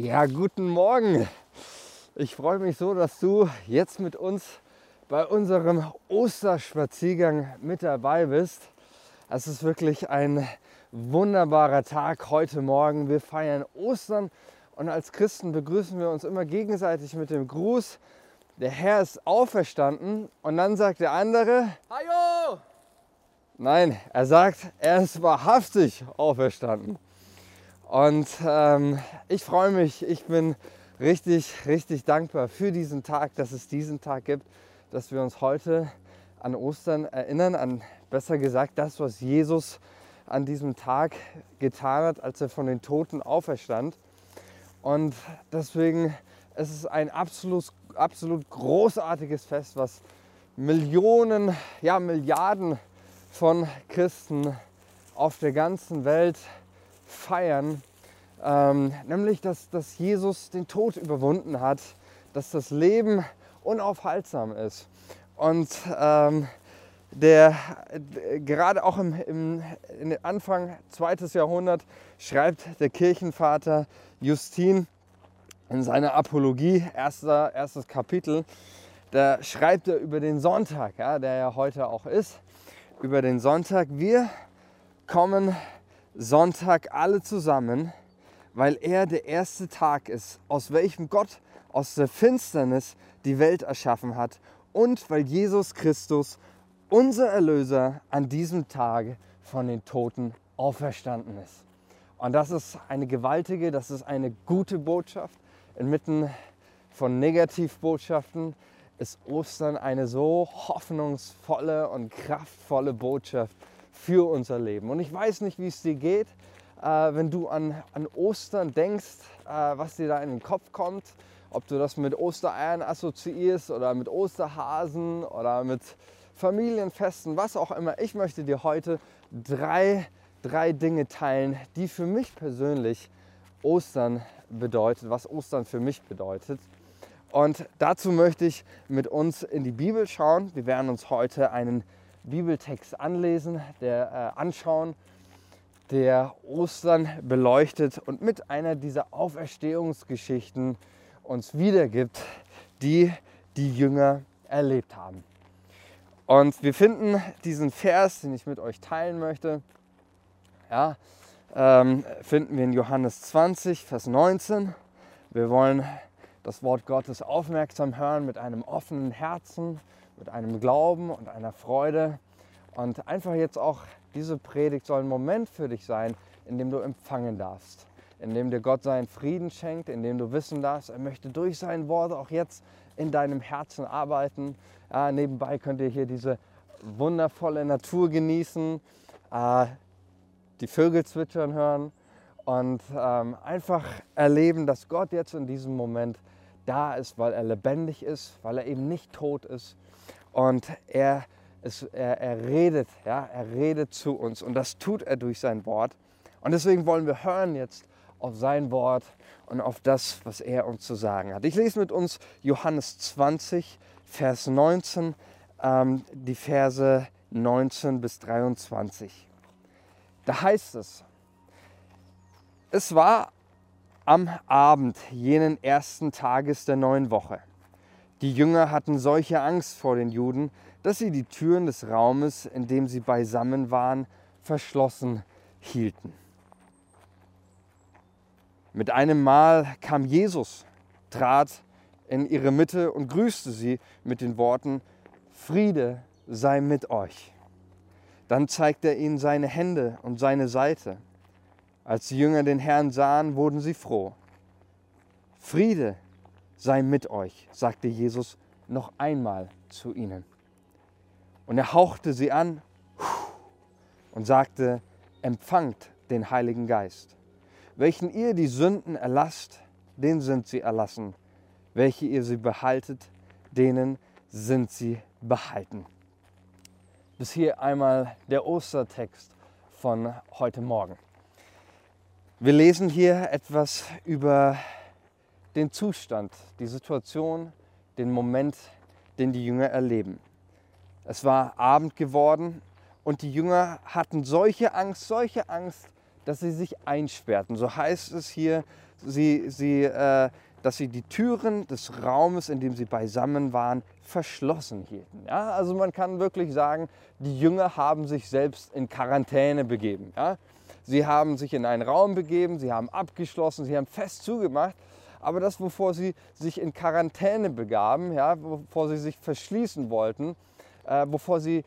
Ja, guten Morgen. Ich freue mich so, dass du jetzt mit uns bei unserem Osterspaziergang mit dabei bist. Es ist wirklich ein wunderbarer Tag heute Morgen. Wir feiern Ostern und als Christen begrüßen wir uns immer gegenseitig mit dem Gruß, der Herr ist auferstanden und dann sagt der andere, Hallo! Nein, er sagt, er ist wahrhaftig auferstanden. Und ähm, ich freue mich, ich bin richtig, richtig dankbar für diesen Tag, dass es diesen Tag gibt, dass wir uns heute an Ostern erinnern, an besser gesagt das, was Jesus an diesem Tag getan hat, als er von den Toten auferstand. Und deswegen ist es ein absolut, absolut großartiges Fest, was Millionen, ja Milliarden von Christen auf der ganzen Welt feiern, ähm, nämlich dass, dass Jesus den Tod überwunden hat, dass das Leben unaufhaltsam ist. Und ähm, der gerade auch im, im, im Anfang zweites Jahrhundert schreibt der Kirchenvater Justin in seiner Apologie, erster, erstes Kapitel, da schreibt er über den Sonntag, ja, der ja heute auch ist, über den Sonntag. Wir kommen Sonntag alle zusammen, weil er der erste Tag ist, aus welchem Gott aus der Finsternis die Welt erschaffen hat und weil Jesus Christus, unser Erlöser, an diesem Tage von den Toten auferstanden ist. Und das ist eine gewaltige, das ist eine gute Botschaft. Inmitten von Negativbotschaften ist Ostern eine so hoffnungsvolle und kraftvolle Botschaft für unser Leben. Und ich weiß nicht, wie es dir geht, äh, wenn du an, an Ostern denkst, äh, was dir da in den Kopf kommt. Ob du das mit Ostereiern assoziierst oder mit Osterhasen oder mit Familienfesten, was auch immer. Ich möchte dir heute drei, drei Dinge teilen, die für mich persönlich Ostern bedeutet, was Ostern für mich bedeutet. Und dazu möchte ich mit uns in die Bibel schauen. Wir werden uns heute einen Bibeltext anlesen, der äh, anschauen, der Ostern beleuchtet und mit einer dieser Auferstehungsgeschichten uns wiedergibt, die die Jünger erlebt haben. Und wir finden diesen Vers, den ich mit euch teilen möchte, ja, ähm, finden wir in Johannes 20, Vers 19. Wir wollen das Wort Gottes aufmerksam hören mit einem offenen Herzen mit einem Glauben und einer Freude. Und einfach jetzt auch diese Predigt soll ein Moment für dich sein, in dem du empfangen darfst, in dem dir Gott seinen Frieden schenkt, in dem du wissen darfst, er möchte durch sein Wort auch jetzt in deinem Herzen arbeiten. Ja, nebenbei könnt ihr hier diese wundervolle Natur genießen, äh, die Vögel zwitschern hören und ähm, einfach erleben, dass Gott jetzt in diesem Moment da ist, weil er lebendig ist, weil er eben nicht tot ist und er, es, er, er redet, ja, er redet zu uns und das tut er durch sein Wort. Und deswegen wollen wir hören jetzt auf sein Wort und auf das, was er uns zu sagen hat. Ich lese mit uns Johannes 20, Vers 19, ähm, die Verse 19 bis 23. Da heißt es, es war am Abend jenen ersten Tages der neuen Woche. Die Jünger hatten solche Angst vor den Juden, dass sie die Türen des Raumes, in dem sie beisammen waren, verschlossen hielten. Mit einem Mal kam Jesus, trat in ihre Mitte und grüßte sie mit den Worten, Friede sei mit euch. Dann zeigte er ihnen seine Hände und seine Seite. Als die Jünger den Herrn sahen, wurden sie froh. Friede sei mit euch, sagte Jesus noch einmal zu ihnen. Und er hauchte sie an und sagte, empfangt den Heiligen Geist. Welchen ihr die Sünden erlasst, denen sind sie erlassen. Welche ihr sie behaltet, denen sind sie behalten. Bis hier einmal der Ostertext von heute Morgen. Wir lesen hier etwas über den Zustand, die Situation, den Moment, den die Jünger erleben. Es war Abend geworden und die Jünger hatten solche Angst, solche Angst, dass sie sich einsperrten. So heißt es hier, sie, sie, äh, dass sie die Türen des Raumes, in dem sie beisammen waren, verschlossen hielten. Ja? Also man kann wirklich sagen, die Jünger haben sich selbst in Quarantäne begeben. Ja? Sie haben sich in einen Raum begeben, sie haben abgeschlossen, sie haben fest zugemacht. Aber das, wovor sie sich in Quarantäne begaben, ja, wovor sie sich verschließen wollten, äh, wovor sie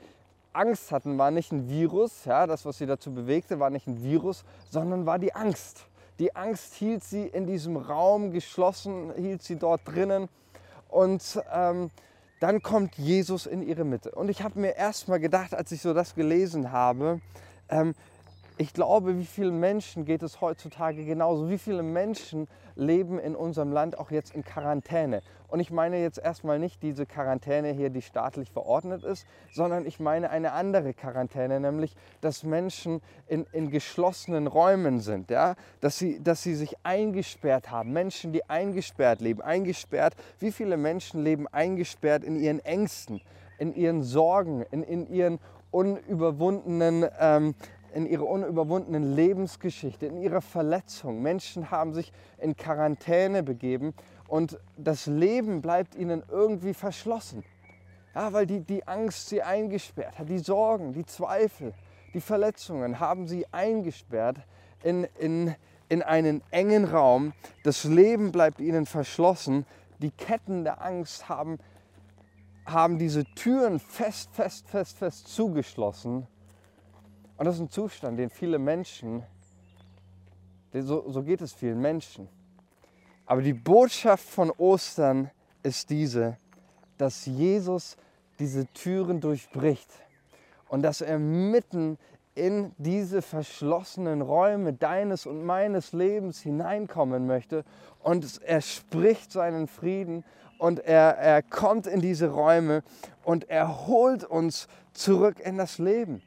Angst hatten, war nicht ein Virus. Ja, das, was sie dazu bewegte, war nicht ein Virus, sondern war die Angst. Die Angst hielt sie in diesem Raum geschlossen, hielt sie dort drinnen. Und ähm, dann kommt Jesus in ihre Mitte. Und ich habe mir erst mal gedacht, als ich so das gelesen habe, ähm, ich glaube, wie vielen Menschen geht es heutzutage genauso? Wie viele Menschen leben in unserem Land auch jetzt in Quarantäne? Und ich meine jetzt erstmal nicht diese Quarantäne hier, die staatlich verordnet ist, sondern ich meine eine andere Quarantäne, nämlich, dass Menschen in, in geschlossenen Räumen sind, ja? dass, sie, dass sie sich eingesperrt haben. Menschen, die eingesperrt leben. Eingesperrt, wie viele Menschen leben eingesperrt in ihren Ängsten, in ihren Sorgen, in, in ihren unüberwundenen ähm, in ihrer unüberwundenen Lebensgeschichte, in ihrer Verletzung. Menschen haben sich in Quarantäne begeben und das Leben bleibt ihnen irgendwie verschlossen. Ja, weil die, die Angst sie eingesperrt hat, die Sorgen, die Zweifel, die Verletzungen haben sie eingesperrt in, in, in einen engen Raum. Das Leben bleibt ihnen verschlossen. Die Ketten der Angst haben, haben diese Türen fest, fest, fest, fest zugeschlossen und das ist ein Zustand, den viele Menschen, so, so geht es vielen Menschen. Aber die Botschaft von Ostern ist diese, dass Jesus diese Türen durchbricht und dass er mitten in diese verschlossenen Räume deines und meines Lebens hineinkommen möchte und er spricht seinen Frieden und er, er kommt in diese Räume und er holt uns zurück in das Leben.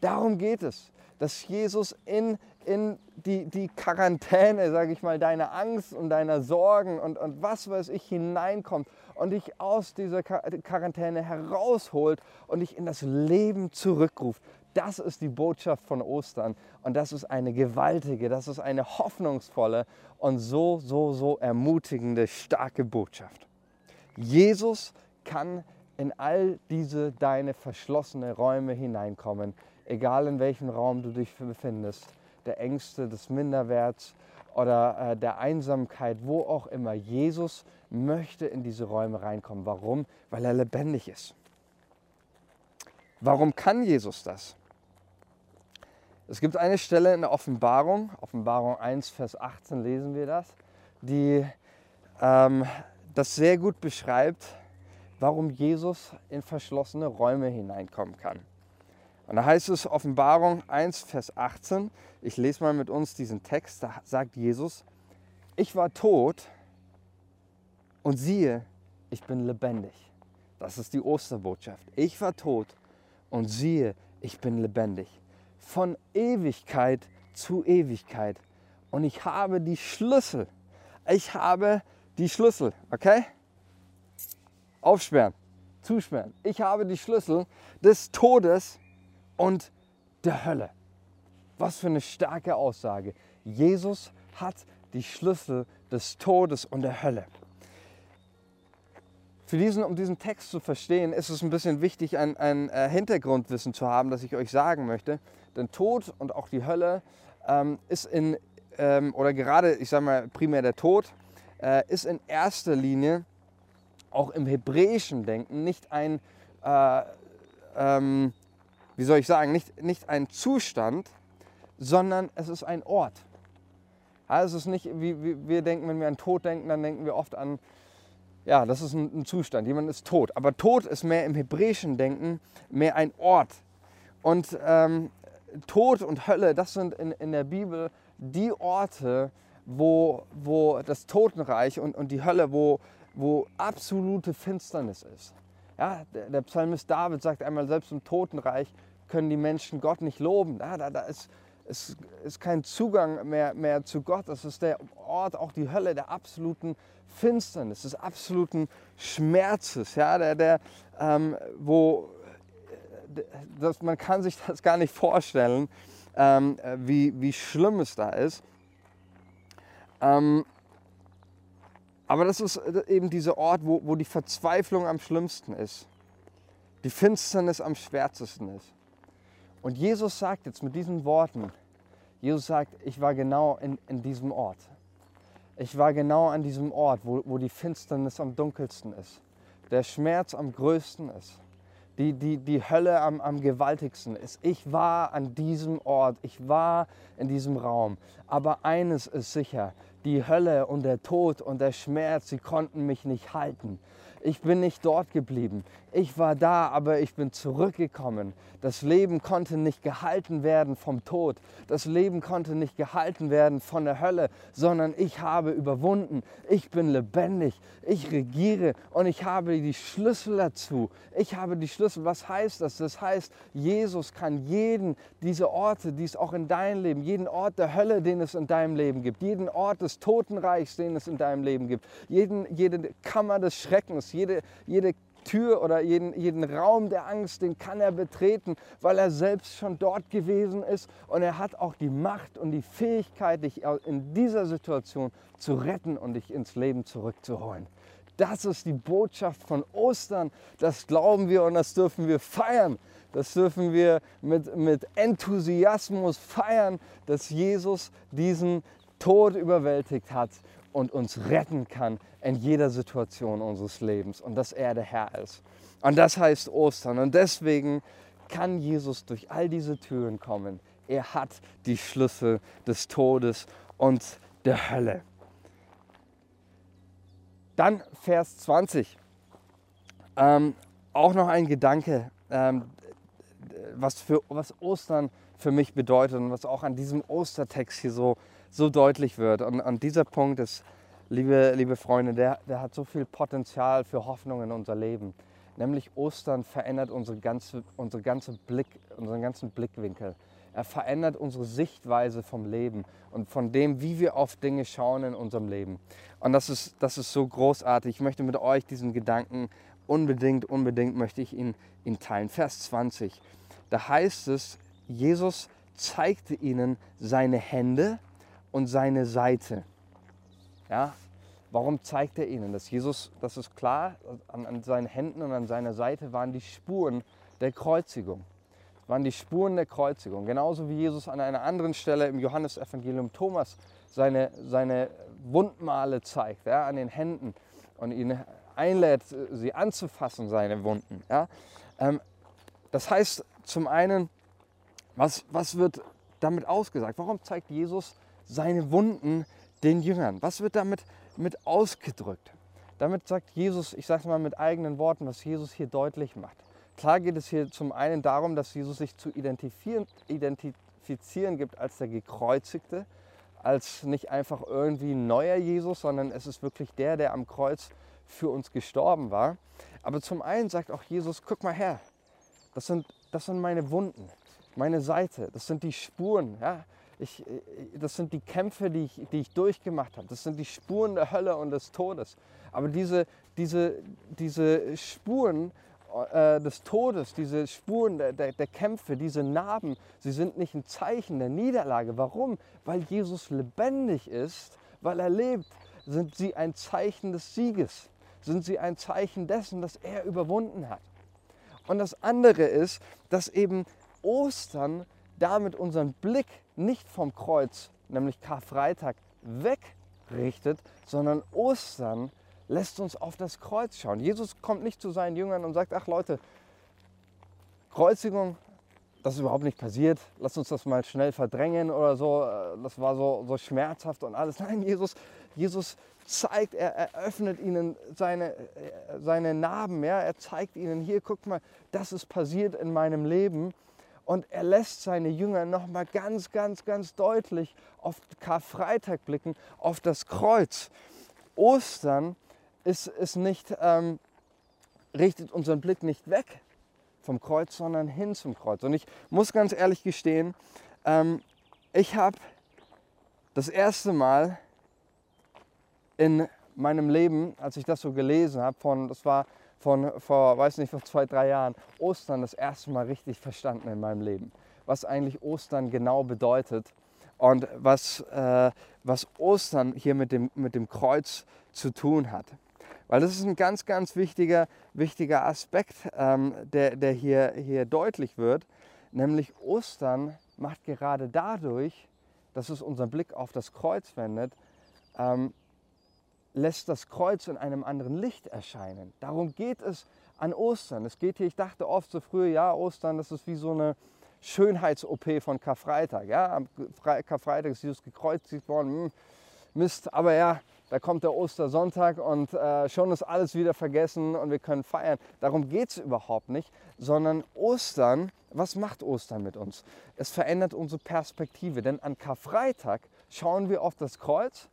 Darum geht es, dass Jesus in, in die, die Quarantäne, sage ich mal, deiner Angst und deiner Sorgen und, und was weiß ich hineinkommt und dich aus dieser Quarantäne herausholt und dich in das Leben zurückruft. Das ist die Botschaft von Ostern und das ist eine gewaltige, das ist eine hoffnungsvolle und so, so, so ermutigende, starke Botschaft. Jesus kann in all diese deine verschlossene Räume hineinkommen egal in welchem Raum du dich befindest, der Ängste, des Minderwerts oder äh, der Einsamkeit, wo auch immer. Jesus möchte in diese Räume reinkommen. Warum? Weil er lebendig ist. Warum kann Jesus das? Es gibt eine Stelle in der Offenbarung, Offenbarung 1, Vers 18 lesen wir das, die ähm, das sehr gut beschreibt, warum Jesus in verschlossene Räume hineinkommen kann. Und da heißt es Offenbarung 1, Vers 18, ich lese mal mit uns diesen Text, da sagt Jesus, ich war tot und siehe, ich bin lebendig. Das ist die Osterbotschaft. Ich war tot und siehe, ich bin lebendig. Von Ewigkeit zu Ewigkeit. Und ich habe die Schlüssel. Ich habe die Schlüssel, okay? Aufsperren, zusperren. Ich habe die Schlüssel des Todes und der Hölle. Was für eine starke Aussage. Jesus hat die Schlüssel des Todes und der Hölle. Für diesen, um diesen Text zu verstehen, ist es ein bisschen wichtig, ein, ein äh, Hintergrundwissen zu haben, das ich euch sagen möchte. Denn Tod und auch die Hölle ähm, ist in, ähm, oder gerade, ich sage mal primär der Tod, äh, ist in erster Linie auch im hebräischen Denken nicht ein äh, ähm, wie soll ich sagen, nicht, nicht ein Zustand, sondern es ist ein Ort. Also es ist nicht, wie, wie wir denken, wenn wir an Tod denken, dann denken wir oft an, ja, das ist ein, ein Zustand, jemand ist tot. Aber Tod ist mehr im hebräischen Denken mehr ein Ort. Und ähm, Tod und Hölle, das sind in, in der Bibel die Orte, wo, wo das Totenreich und, und die Hölle, wo, wo absolute Finsternis ist. Ja, der Psalmist David sagt einmal, selbst im Totenreich können die Menschen Gott nicht loben. Ja, da, da ist, ist, ist kein Zugang mehr, mehr zu Gott. Das ist der Ort, auch die Hölle der absoluten Finsternis, des absoluten Schmerzes, ja, der, der, ähm, wo das, man kann sich das gar nicht vorstellen, ähm, wie, wie schlimm es da ist. Ähm, aber das ist eben dieser Ort, wo, wo die Verzweiflung am schlimmsten ist, die Finsternis am schwärzesten ist. Und Jesus sagt jetzt mit diesen Worten, Jesus sagt, ich war genau in, in diesem Ort. Ich war genau an diesem Ort, wo, wo die Finsternis am dunkelsten ist, der Schmerz am größten ist, die, die, die Hölle am, am gewaltigsten ist. Ich war an diesem Ort, ich war in diesem Raum. Aber eines ist sicher, die Hölle und der Tod und der Schmerz, sie konnten mich nicht halten. Ich bin nicht dort geblieben. Ich war da, aber ich bin zurückgekommen. Das Leben konnte nicht gehalten werden vom Tod. Das Leben konnte nicht gehalten werden von der Hölle, sondern ich habe überwunden. Ich bin lebendig. Ich regiere und ich habe die Schlüssel dazu. Ich habe die Schlüssel. Was heißt das? Das heißt, Jesus kann jeden diese Orte, die es auch in deinem Leben, jeden Ort der Hölle, den es in deinem Leben gibt, jeden Ort des Totenreichs, den es in deinem Leben gibt, jeden, jede Kammer des Schreckens, jede, jede Tür oder jeden, jeden Raum der Angst, den kann er betreten, weil er selbst schon dort gewesen ist und er hat auch die Macht und die Fähigkeit, dich in dieser Situation zu retten und dich ins Leben zurückzuholen. Das ist die Botschaft von Ostern, das glauben wir und das dürfen wir feiern. Das dürfen wir mit, mit Enthusiasmus feiern, dass Jesus diesen Tod überwältigt hat und uns retten kann in jeder Situation unseres Lebens und dass er der Herr ist. Und das heißt Ostern. Und deswegen kann Jesus durch all diese Türen kommen. Er hat die Schlüssel des Todes und der Hölle. Dann Vers 20. Ähm, auch noch ein Gedanke, ähm, was, für, was Ostern für mich bedeutet und was auch an diesem Ostertext hier so so deutlich wird. Und, und dieser Punkt ist, liebe, liebe Freunde, der, der hat so viel Potenzial für Hoffnung in unser Leben. Nämlich Ostern verändert unsere ganze, unsere ganze Blick, unseren ganzen Blickwinkel. Er verändert unsere Sichtweise vom Leben und von dem, wie wir auf Dinge schauen in unserem Leben. Und das ist, das ist so großartig. Ich möchte mit euch diesen Gedanken unbedingt, unbedingt möchte ich ihn, ihn teilen. Vers 20. Da heißt es, Jesus zeigte ihnen seine Hände und seine Seite. Ja, warum zeigt er ihnen das? Jesus, das ist klar, an, an seinen Händen und an seiner Seite waren die Spuren der Kreuzigung. Waren die Spuren der Kreuzigung. Genauso wie Jesus an einer anderen Stelle im Johannesevangelium Thomas seine, seine Wundmale zeigt, ja, an den Händen und ihn einlädt, sie anzufassen, seine Wunden. Ja. Ähm, das heißt zum einen, was, was wird damit ausgesagt? Warum zeigt Jesus seine Wunden den Jüngern. Was wird damit mit ausgedrückt? Damit sagt Jesus, ich sage es mal mit eigenen Worten, was Jesus hier deutlich macht. Klar geht es hier zum einen darum, dass Jesus sich zu identifizieren, gibt als der Gekreuzigte, als nicht einfach irgendwie ein neuer Jesus, sondern es ist wirklich der, der am Kreuz für uns gestorben war. Aber zum einen sagt auch Jesus, guck mal her, das sind, das sind meine Wunden, meine Seite, das sind die Spuren. Ja? Ich, äh, das sind die Kämpfe, die ich, die ich durchgemacht habe. Das sind die Spuren der Hölle und des Todes. Aber diese, diese, diese Spuren äh, des Todes, diese Spuren der, der, der Kämpfe, diese Narben, sie sind nicht ein Zeichen der Niederlage. Warum? Weil Jesus lebendig ist, weil er lebt, sind sie ein Zeichen des Sieges. Sind sie ein Zeichen dessen, dass er überwunden hat. Und das andere ist, dass eben Ostern damit unseren Blick nicht vom Kreuz, nämlich Karfreitag, wegrichtet, sondern Ostern lässt uns auf das Kreuz schauen. Jesus kommt nicht zu seinen Jüngern und sagt, ach Leute, Kreuzigung, das ist überhaupt nicht passiert, lass uns das mal schnell verdrängen oder so, das war so, so schmerzhaft und alles. Nein, Jesus, Jesus zeigt, er eröffnet ihnen seine, seine Narben, ja? er zeigt ihnen, hier, guck mal, das ist passiert in meinem Leben und er lässt seine Jünger nochmal ganz, ganz, ganz deutlich auf Karfreitag blicken, auf das Kreuz. Ostern ist, ist nicht, ähm, richtet unseren Blick nicht weg vom Kreuz, sondern hin zum Kreuz. Und ich muss ganz ehrlich gestehen, ähm, ich habe das erste Mal in meinem Leben, als ich das so gelesen habe, von, das war von vor, weiß nicht, vor zwei, drei Jahren Ostern das erste Mal richtig verstanden in meinem Leben. was eigentlich Ostern genau bedeutet und was, äh, was Ostern hier mit dem, mit dem Kreuz zu tun hat. Weil das ist ein ganz, ganz wichtiger, wichtiger Aspekt, ähm, der, der hier, hier deutlich wird. Nämlich Ostern macht gerade dadurch, dass es unseren Blick auf das Kreuz wendet, ähm, lässt das Kreuz in einem anderen Licht erscheinen. Darum geht es an Ostern. Es geht hier, ich dachte oft so früher, ja, Ostern, das ist wie so eine Schönheits-OP von Karfreitag. Ja? Am Karfreitag ist Jesus gekreuzigt worden. Hm, Mist, aber ja, da kommt der Ostersonntag und äh, schon ist alles wieder vergessen und wir können feiern. Darum geht es überhaupt nicht, sondern Ostern, was macht Ostern mit uns? Es verändert unsere Perspektive, denn an Karfreitag schauen wir auf das Kreuz.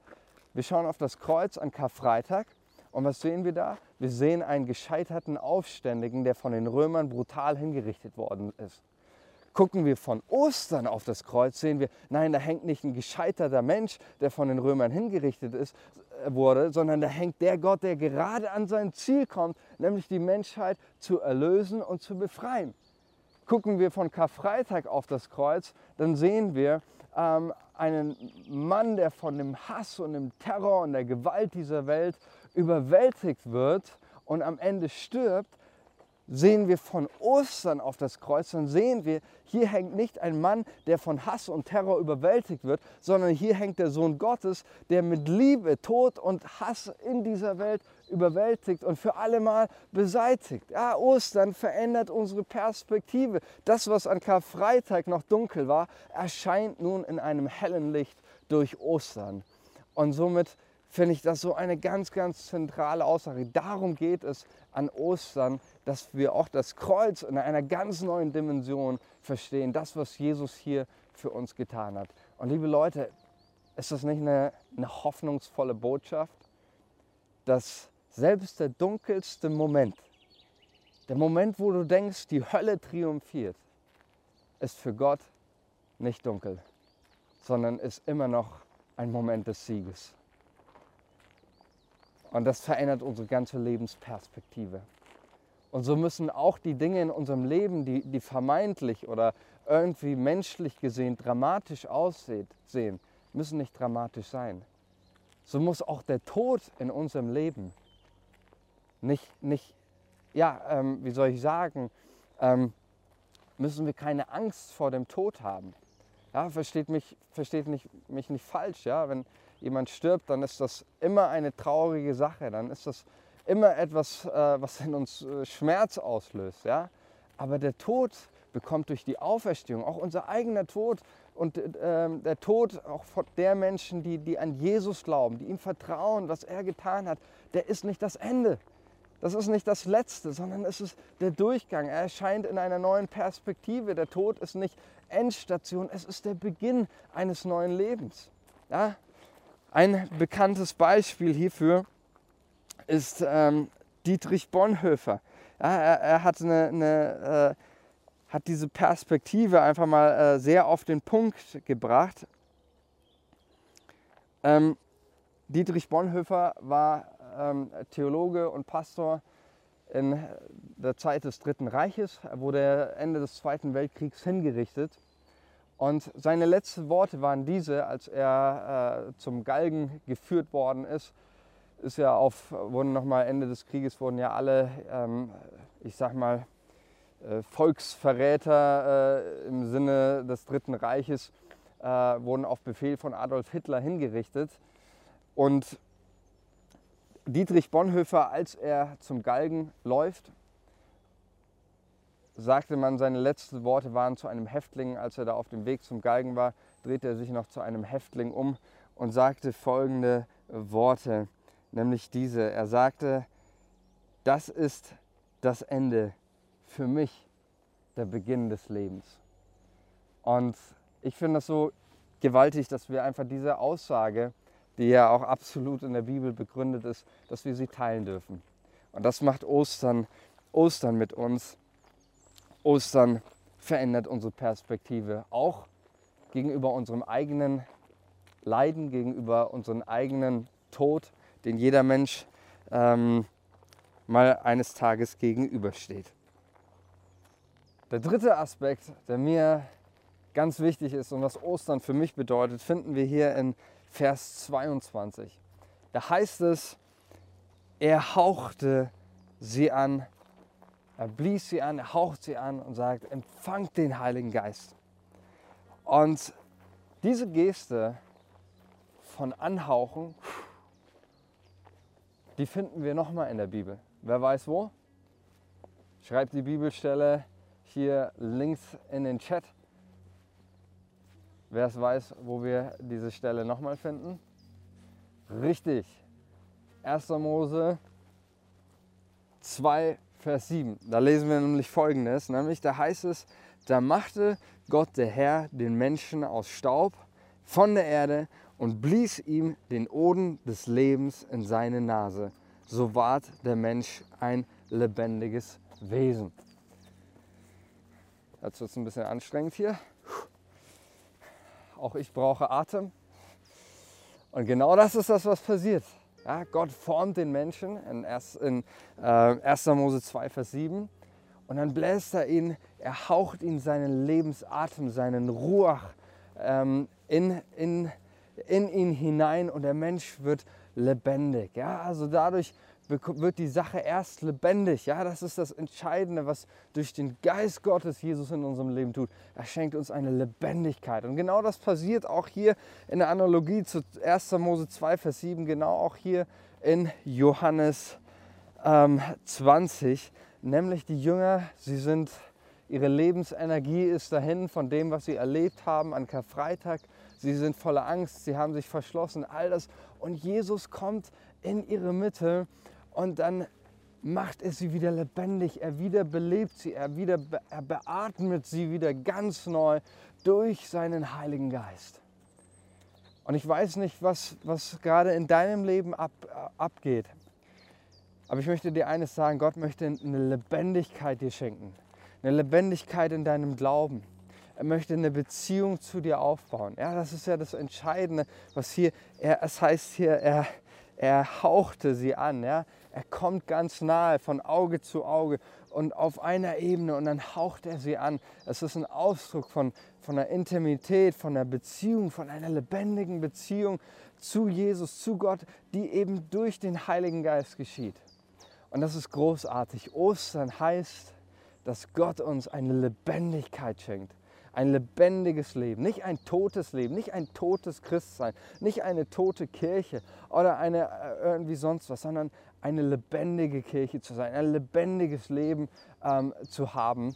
Wir schauen auf das Kreuz an Karfreitag und was sehen wir da? Wir sehen einen gescheiterten Aufständigen, der von den Römern brutal hingerichtet worden ist. Gucken wir von Ostern auf das Kreuz, sehen wir, nein, da hängt nicht ein gescheiterter Mensch, der von den Römern hingerichtet ist, äh, wurde, sondern da hängt der Gott, der gerade an sein Ziel kommt, nämlich die Menschheit zu erlösen und zu befreien. Gucken wir von Karfreitag auf das Kreuz, dann sehen wir ähm, einen Mann, der von dem Hass und dem Terror und der Gewalt dieser Welt überwältigt wird und am Ende stirbt, sehen wir von Ostern auf das Kreuz, dann sehen wir, hier hängt nicht ein Mann, der von Hass und Terror überwältigt wird, sondern hier hängt der Sohn Gottes, der mit Liebe, Tod und Hass in dieser Welt überwältigt und für allemal beseitigt. Ja, Ostern verändert unsere Perspektive. Das, was an Karfreitag noch dunkel war, erscheint nun in einem hellen Licht durch Ostern. Und somit finde ich das so eine ganz, ganz zentrale Aussage. Darum geht es an Ostern, dass wir auch das Kreuz in einer ganz neuen Dimension verstehen. Das, was Jesus hier für uns getan hat. Und liebe Leute, ist das nicht eine, eine hoffnungsvolle Botschaft, dass selbst der dunkelste Moment, der Moment, wo du denkst, die Hölle triumphiert, ist für Gott nicht dunkel, sondern ist immer noch ein Moment des Sieges. Und das verändert unsere ganze Lebensperspektive. Und so müssen auch die Dinge in unserem Leben, die, die vermeintlich oder irgendwie menschlich gesehen dramatisch aussehen, müssen nicht dramatisch sein. So muss auch der Tod in unserem Leben nicht, nicht ja, ähm, wie soll ich sagen, ähm, müssen wir keine Angst vor dem Tod haben. Ja, versteht mich, versteht mich, mich nicht falsch. Ja? Wenn jemand stirbt, dann ist das immer eine traurige Sache. Dann ist das immer etwas, äh, was in uns äh, Schmerz auslöst. Ja? Aber der Tod bekommt durch die Auferstehung, auch unser eigener Tod und äh, der Tod auch der Menschen, die, die an Jesus glauben, die ihm vertrauen, was er getan hat, der ist nicht das Ende. Das ist nicht das Letzte, sondern es ist der Durchgang. Er erscheint in einer neuen Perspektive. Der Tod ist nicht Endstation, es ist der Beginn eines neuen Lebens. Ja? Ein bekanntes Beispiel hierfür ist ähm, Dietrich Bonhoeffer. Ja, er, er, hat, eine, eine, äh, hat diese Perspektive einfach mal äh, sehr auf den Punkt gebracht. Ähm, Dietrich Bonhoeffer war ähm, Theologe und Pastor in der Zeit des Dritten Reiches. Er wurde Ende des Zweiten Weltkriegs hingerichtet. Und seine letzten Worte waren diese, als er äh, zum Galgen geführt worden ist. Ist ja auf, wurden nochmal Ende des Krieges wurden ja alle, ähm, ich sag mal, äh, Volksverräter äh, im Sinne des Dritten Reiches äh, wurden auf Befehl von Adolf Hitler hingerichtet. Und Dietrich Bonhoeffer, als er zum Galgen läuft, sagte man, seine letzten Worte waren zu einem Häftling, als er da auf dem Weg zum Galgen war, drehte er sich noch zu einem Häftling um und sagte folgende Worte, nämlich diese. Er sagte, das ist das Ende für mich, der Beginn des Lebens. Und ich finde das so gewaltig, dass wir einfach diese Aussage die ja auch absolut in der Bibel begründet ist, dass wir sie teilen dürfen. Und das macht Ostern, Ostern mit uns. Ostern verändert unsere Perspektive auch gegenüber unserem eigenen Leiden, gegenüber unserem eigenen Tod, den jeder Mensch ähm, mal eines Tages gegenübersteht. Der dritte Aspekt, der mir ganz wichtig ist und was Ostern für mich bedeutet, finden wir hier in Vers 22. Da heißt es, er hauchte sie an, er blies sie an, er haucht sie an und sagt, empfangt den Heiligen Geist. Und diese Geste von Anhauchen, die finden wir nochmal in der Bibel. Wer weiß wo? Schreibt die Bibelstelle hier links in den Chat. Wer es weiß, wo wir diese Stelle nochmal finden? Richtig. 1. Mose 2, Vers 7. Da lesen wir nämlich folgendes, nämlich da heißt es, da machte Gott der Herr den Menschen aus Staub von der Erde und blies ihm den Oden des Lebens in seine Nase. So ward der Mensch ein lebendiges Wesen. Jetzt wird es ein bisschen anstrengend hier. Auch ich brauche Atem. Und genau das ist das, was passiert. Ja, Gott formt den Menschen in, 1, in äh, 1. Mose 2, Vers 7. Und dann bläst er ihn, er haucht ihn seinen Lebensatem, seinen Ruach ähm, in, in, in ihn hinein und der Mensch wird lebendig. Ja, also dadurch wird die Sache erst lebendig. Ja, das ist das Entscheidende, was durch den Geist Gottes Jesus in unserem Leben tut. Er schenkt uns eine Lebendigkeit. Und genau das passiert auch hier in der Analogie zu 1. Mose 2, Vers 7, genau auch hier in Johannes ähm, 20. Nämlich die Jünger, sie sind, ihre Lebensenergie ist dahin von dem, was sie erlebt haben an Karfreitag. Sie sind voller Angst, sie haben sich verschlossen, all das. Und Jesus kommt in ihre Mitte und dann macht er sie wieder lebendig, er wiederbelebt sie, er, wieder, er beatmet sie wieder ganz neu durch seinen Heiligen Geist. Und ich weiß nicht, was, was gerade in deinem Leben ab, abgeht. Aber ich möchte dir eines sagen, Gott möchte eine Lebendigkeit dir schenken. Eine Lebendigkeit in deinem Glauben. Er möchte eine Beziehung zu dir aufbauen. Ja, das ist ja das Entscheidende, was hier, er, es heißt hier, er, er hauchte sie an. Ja? Er kommt ganz nahe, von Auge zu Auge und auf einer Ebene und dann haucht er sie an. Es ist ein Ausdruck von, von einer Intimität, von einer Beziehung, von einer lebendigen Beziehung zu Jesus, zu Gott, die eben durch den Heiligen Geist geschieht. Und das ist großartig. Ostern heißt, dass Gott uns eine Lebendigkeit schenkt ein lebendiges Leben, nicht ein totes Leben, nicht ein totes Christsein, nicht eine tote Kirche oder eine äh, irgendwie sonst was, sondern eine lebendige Kirche zu sein, ein lebendiges Leben ähm, zu haben.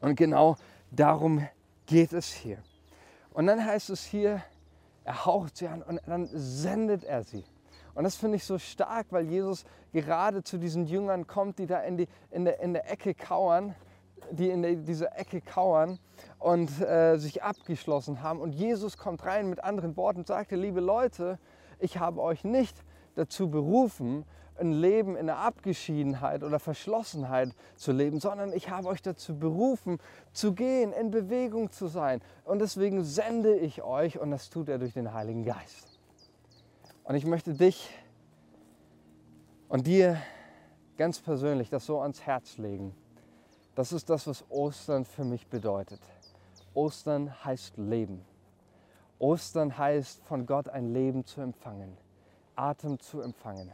Und genau darum geht es hier. Und dann heißt es hier, er haucht sie an und dann sendet er sie. Und das finde ich so stark, weil Jesus gerade zu diesen Jüngern kommt, die da in, die, in, der, in der Ecke kauern, die in dieser Ecke kauern und äh, sich abgeschlossen haben. Und Jesus kommt rein mit anderen Worten und sagte, liebe Leute, ich habe euch nicht dazu berufen, ein Leben in der Abgeschiedenheit oder Verschlossenheit zu leben, sondern ich habe euch dazu berufen, zu gehen, in Bewegung zu sein. Und deswegen sende ich euch und das tut er durch den Heiligen Geist. Und ich möchte dich und dir ganz persönlich das so ans Herz legen. Das ist das, was Ostern für mich bedeutet. Ostern heißt Leben. Ostern heißt von Gott ein Leben zu empfangen, Atem zu empfangen.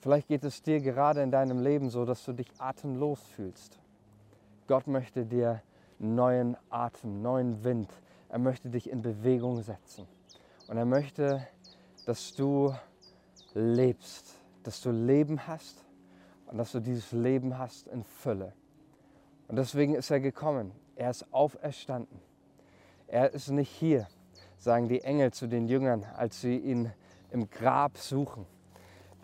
Vielleicht geht es dir gerade in deinem Leben so, dass du dich atemlos fühlst. Gott möchte dir neuen Atem, neuen Wind. Er möchte dich in Bewegung setzen. Und er möchte, dass du lebst, dass du Leben hast und dass du dieses Leben hast in Fülle. Und deswegen ist er gekommen. Er ist auferstanden. Er ist nicht hier, sagen die Engel zu den Jüngern, als sie ihn im Grab suchen.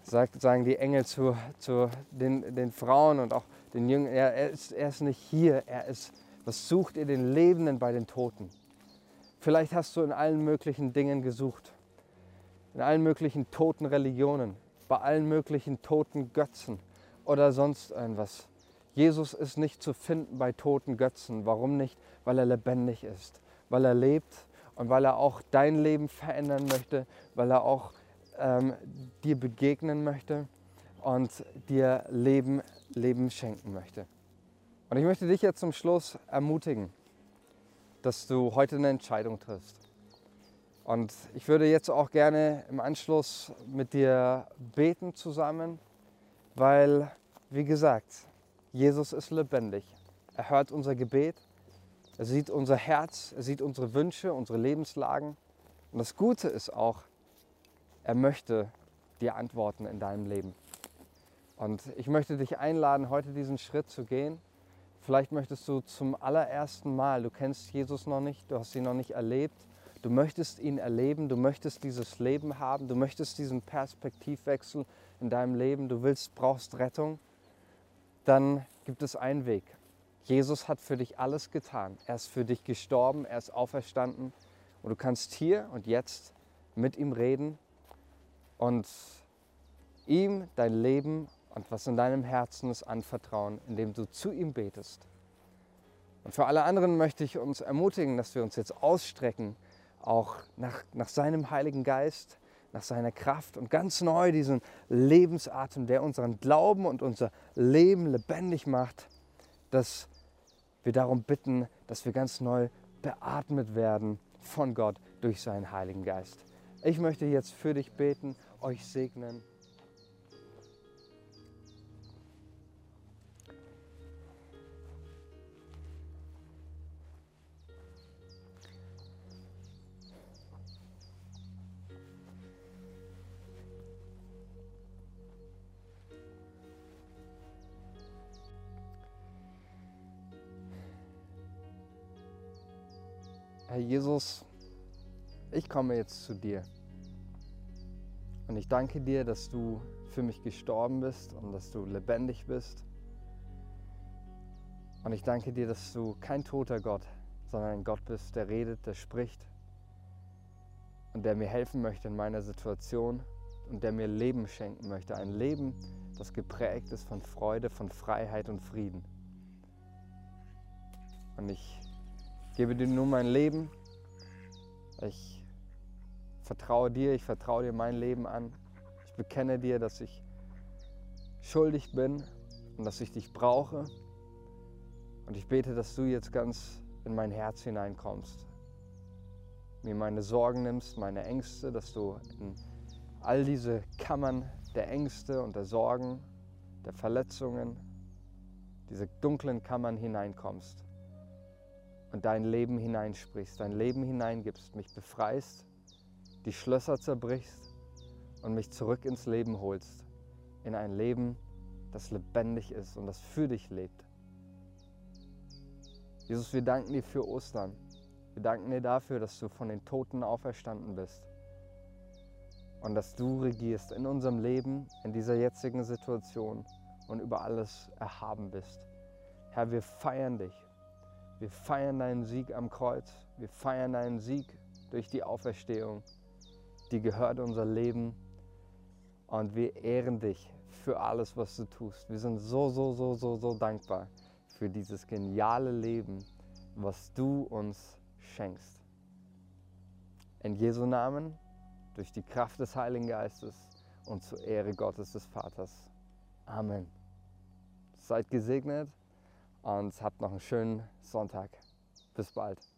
Sagen die Engel zu, zu den, den Frauen und auch den Jüngern, er ist, er ist nicht hier, er ist, was sucht ihr den Lebenden bei den Toten? Vielleicht hast du in allen möglichen Dingen gesucht, in allen möglichen toten Religionen, bei allen möglichen toten Götzen oder sonst irgendwas. Jesus ist nicht zu finden bei toten Götzen. Warum nicht? Weil er lebendig ist, weil er lebt und weil er auch dein Leben verändern möchte, weil er auch ähm, dir begegnen möchte und dir Leben, Leben schenken möchte. Und ich möchte dich jetzt zum Schluss ermutigen. dass du heute eine Entscheidung triffst. Und ich würde jetzt auch gerne im Anschluss mit dir beten zusammen, weil, wie gesagt, Jesus ist lebendig. Er hört unser Gebet, er sieht unser Herz, er sieht unsere Wünsche, unsere Lebenslagen. Und das Gute ist auch, er möchte dir antworten in deinem Leben. Und ich möchte dich einladen, heute diesen Schritt zu gehen. Vielleicht möchtest du zum allerersten Mal, du kennst Jesus noch nicht, du hast ihn noch nicht erlebt, du möchtest ihn erleben, du möchtest dieses Leben haben, du möchtest diesen Perspektivwechsel in deinem Leben, du willst, brauchst Rettung, dann gibt es einen Weg. Jesus hat für dich alles getan. Er ist für dich gestorben, er ist auferstanden und du kannst hier und jetzt mit ihm reden und ihm dein Leben und was in deinem Herzen ist anvertrauen, indem du zu ihm betest. Und für alle anderen möchte ich uns ermutigen, dass wir uns jetzt ausstrecken, auch nach, nach seinem Heiligen Geist, nach seiner Kraft und ganz neu diesen Lebensatem, der unseren Glauben und unser Leben lebendig macht, dass wir darum bitten, dass wir ganz neu beatmet werden von Gott durch seinen Heiligen Geist. Ich möchte jetzt für dich beten, euch segnen. Herr Jesus, ich komme jetzt zu dir. Und ich danke dir, dass du für mich gestorben bist und dass du lebendig bist. Und ich danke dir, dass du kein toter Gott, sondern ein Gott bist, der redet, der spricht und der mir helfen möchte in meiner Situation und der mir Leben schenken möchte. Ein Leben, das geprägt ist von Freude, von Freiheit und Frieden. Und ich gebe dir nun mein Leben. Ich vertraue dir, ich vertraue dir mein Leben an. Ich bekenne dir, dass ich schuldig bin und dass ich dich brauche. Und ich bete, dass du jetzt ganz in mein Herz hineinkommst. Mir meine Sorgen nimmst, meine Ängste, dass du in all diese Kammern der Ängste und der Sorgen, der Verletzungen, diese dunklen Kammern hineinkommst und dein Leben hineinsprichst, dein Leben hineingibst, mich befreist, die Schlösser zerbrichst und mich zurück ins Leben holst, in ein Leben, das lebendig ist und das für dich lebt. Jesus, wir danken dir für Ostern. Wir danken dir dafür, dass du von den Toten auferstanden bist und dass du regierst in unserem Leben, in dieser jetzigen Situation und über alles erhaben bist. Herr, wir feiern dich. Wir feiern deinen Sieg am Kreuz. Wir feiern deinen Sieg durch die Auferstehung. Die gehört unser Leben. Und wir ehren dich für alles, was du tust. Wir sind so, so, so, so, so dankbar für dieses geniale Leben, was du uns schenkst. In Jesu Namen, durch die Kraft des Heiligen Geistes und zur Ehre Gottes des Vaters. Amen. Seid gesegnet und habt noch einen schönen Sonntag. Bis bald.